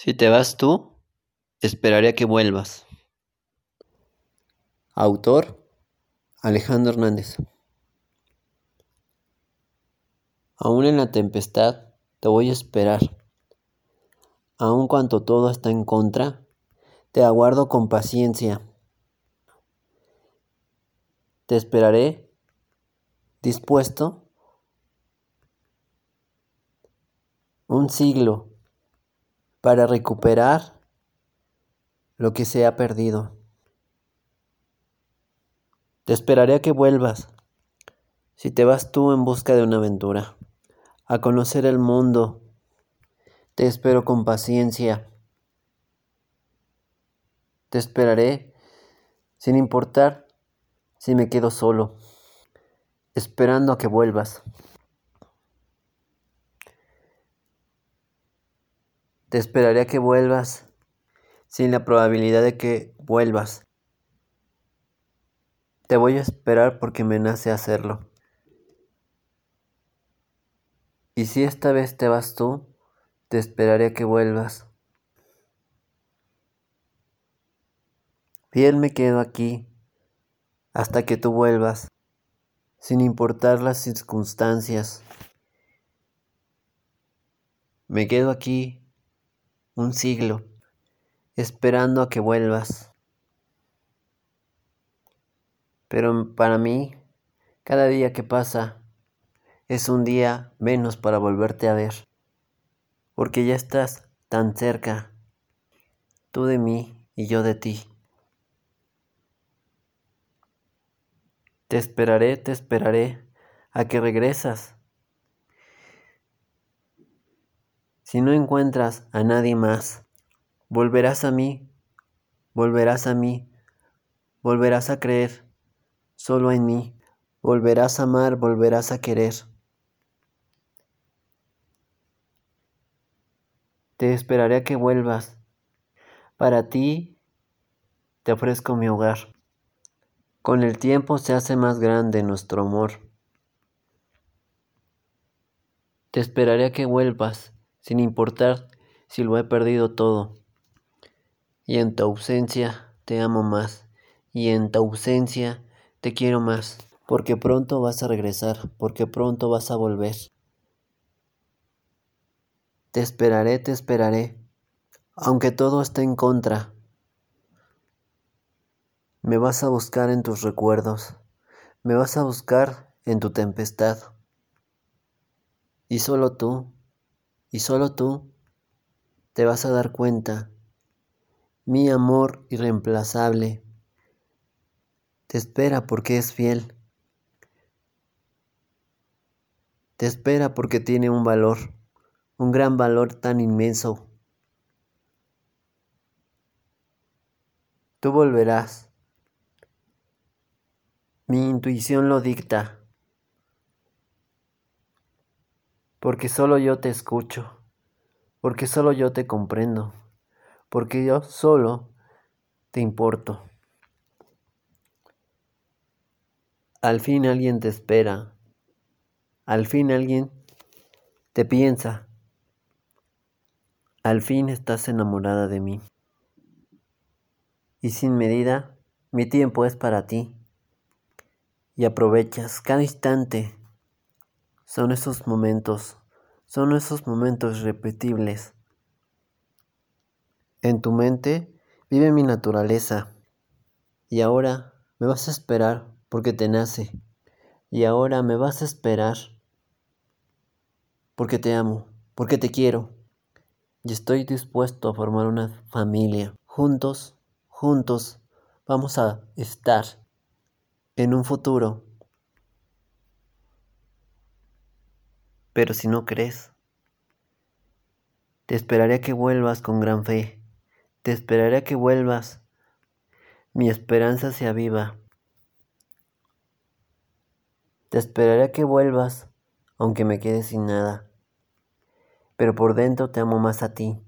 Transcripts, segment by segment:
Si te vas tú, esperaré a que vuelvas. Autor Alejandro Hernández. Aún en la tempestad te voy a esperar. Aun cuando todo está en contra, te aguardo con paciencia. Te esperaré dispuesto un siglo para recuperar lo que se ha perdido. Te esperaré a que vuelvas, si te vas tú en busca de una aventura, a conocer el mundo. Te espero con paciencia. Te esperaré sin importar si me quedo solo, esperando a que vuelvas. Te esperaré a que vuelvas sin la probabilidad de que vuelvas. Te voy a esperar porque me nace hacerlo. Y si esta vez te vas tú, te esperaré a que vuelvas. Fiel me quedo aquí hasta que tú vuelvas, sin importar las circunstancias. Me quedo aquí un siglo, esperando a que vuelvas. Pero para mí, cada día que pasa es un día menos para volverte a ver, porque ya estás tan cerca, tú de mí y yo de ti. Te esperaré, te esperaré a que regresas Si no encuentras a nadie más, volverás a mí, volverás a mí, volverás a creer solo en mí, volverás a amar, volverás a querer. Te esperaré a que vuelvas. Para ti te ofrezco mi hogar. Con el tiempo se hace más grande nuestro amor. Te esperaré a que vuelvas sin importar si lo he perdido todo. Y en tu ausencia te amo más, y en tu ausencia te quiero más, porque pronto vas a regresar, porque pronto vas a volver. Te esperaré, te esperaré, aunque todo esté en contra. Me vas a buscar en tus recuerdos, me vas a buscar en tu tempestad. Y solo tú y solo tú te vas a dar cuenta. Mi amor irreemplazable te espera porque es fiel. Te espera porque tiene un valor, un gran valor tan inmenso. Tú volverás. Mi intuición lo dicta. Porque solo yo te escucho, porque solo yo te comprendo, porque yo solo te importo. Al fin alguien te espera, al fin alguien te piensa, al fin estás enamorada de mí. Y sin medida, mi tiempo es para ti. Y aprovechas cada instante son esos momentos, son esos momentos repetibles. En tu mente vive mi naturaleza. Y ahora me vas a esperar porque te nace. Y ahora me vas a esperar porque te amo, porque te quiero. Y estoy dispuesto a formar una familia. Juntos, juntos, vamos a estar en un futuro Pero si no crees, te esperaré a que vuelvas con gran fe. Te esperaré a que vuelvas. Mi esperanza se aviva. Te esperaré a que vuelvas, aunque me quede sin nada. Pero por dentro te amo más a ti.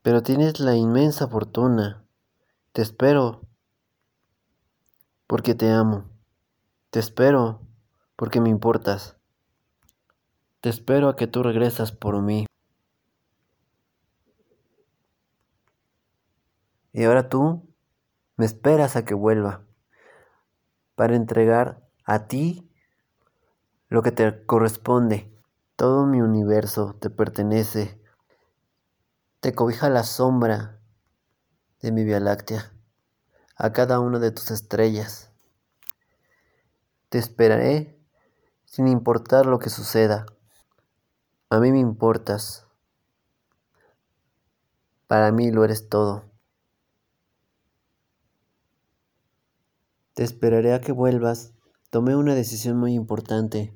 Pero tienes la inmensa fortuna. Te espero. Porque te amo. Te espero porque me importas. Te espero a que tú regresas por mí. Y ahora tú me esperas a que vuelva para entregar a ti lo que te corresponde. Todo mi universo te pertenece. Te cobija la sombra de mi Vía Láctea, a cada una de tus estrellas. Te esperaré sin importar lo que suceda. A mí me importas. Para mí lo eres todo. Te esperaré a que vuelvas. Tomé una decisión muy importante.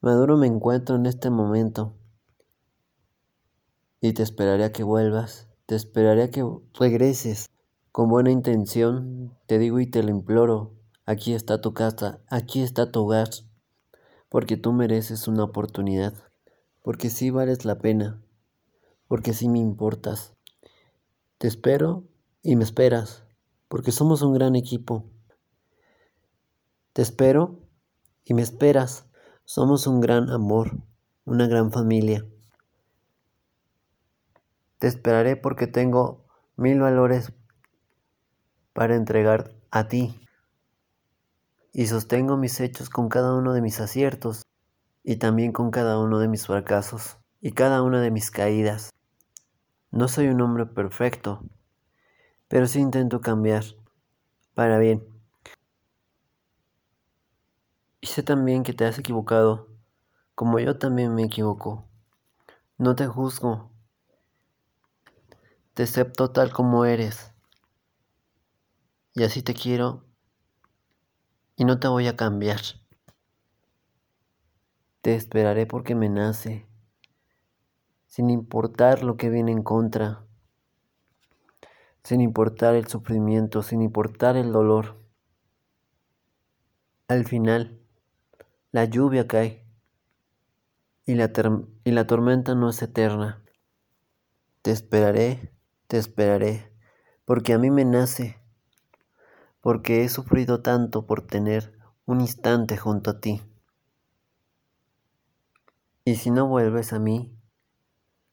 Maduro me encuentro en este momento. Y te esperaré a que vuelvas. Te esperaré a que regreses. Con buena intención, te digo y te lo imploro. Aquí está tu casa, aquí está tu hogar. Porque tú mereces una oportunidad. Porque sí vales la pena. Porque sí me importas. Te espero y me esperas. Porque somos un gran equipo. Te espero y me esperas. Somos un gran amor, una gran familia. Te esperaré porque tengo mil valores para entregar a ti. Y sostengo mis hechos con cada uno de mis aciertos y también con cada uno de mis fracasos y cada una de mis caídas. No soy un hombre perfecto, pero sí intento cambiar para bien. Y sé también que te has equivocado, como yo también me equivoco. No te juzgo. Te acepto tal como eres. Y así te quiero. Y no te voy a cambiar. Te esperaré porque me nace, sin importar lo que viene en contra, sin importar el sufrimiento, sin importar el dolor. Al final, la lluvia cae y la, y la tormenta no es eterna. Te esperaré, te esperaré, porque a mí me nace, porque he sufrido tanto por tener un instante junto a ti. Y si no vuelves a mí,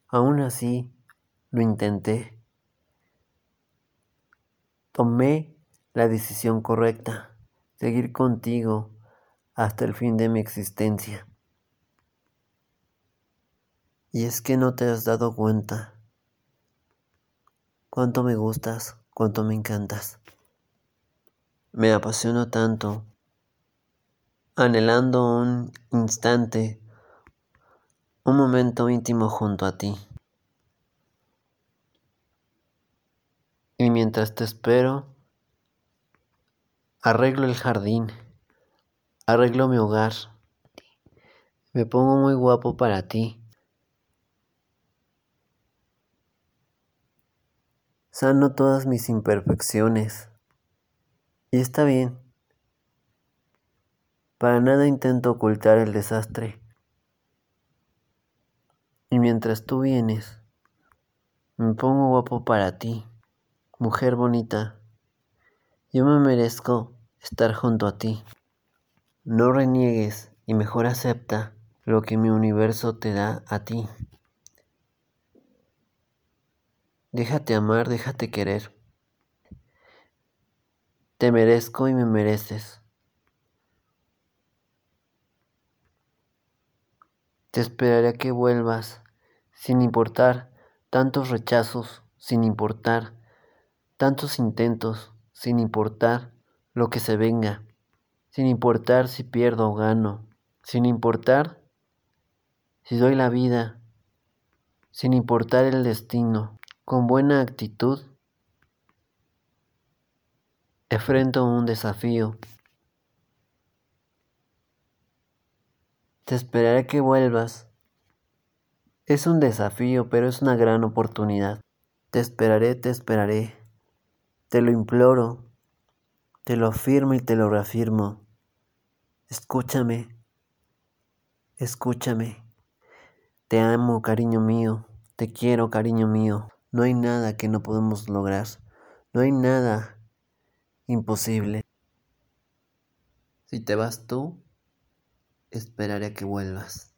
aún así lo intenté. Tomé la decisión correcta, seguir contigo hasta el fin de mi existencia. Y es que no te has dado cuenta cuánto me gustas, cuánto me encantas. Me apasiono tanto, anhelando un instante, un momento íntimo junto a ti. Y mientras te espero, arreglo el jardín Arreglo mi hogar. Me pongo muy guapo para ti. Sano todas mis imperfecciones. Y está bien. Para nada intento ocultar el desastre. Y mientras tú vienes, me pongo guapo para ti, mujer bonita. Yo me merezco estar junto a ti. No reniegues y mejor acepta lo que mi universo te da a ti. Déjate amar, déjate querer. Te merezco y me mereces. Te esperaré a que vuelvas, sin importar tantos rechazos, sin importar tantos intentos, sin importar lo que se venga sin importar si pierdo o gano, sin importar si doy la vida, sin importar el destino, con buena actitud, enfrento un desafío. Te esperaré que vuelvas. Es un desafío, pero es una gran oportunidad. Te esperaré, te esperaré. Te lo imploro. Te lo afirmo y te lo reafirmo. Escúchame, escúchame. Te amo, cariño mío. Te quiero, cariño mío. No hay nada que no podemos lograr. No hay nada imposible. Si te vas tú, esperaré a que vuelvas.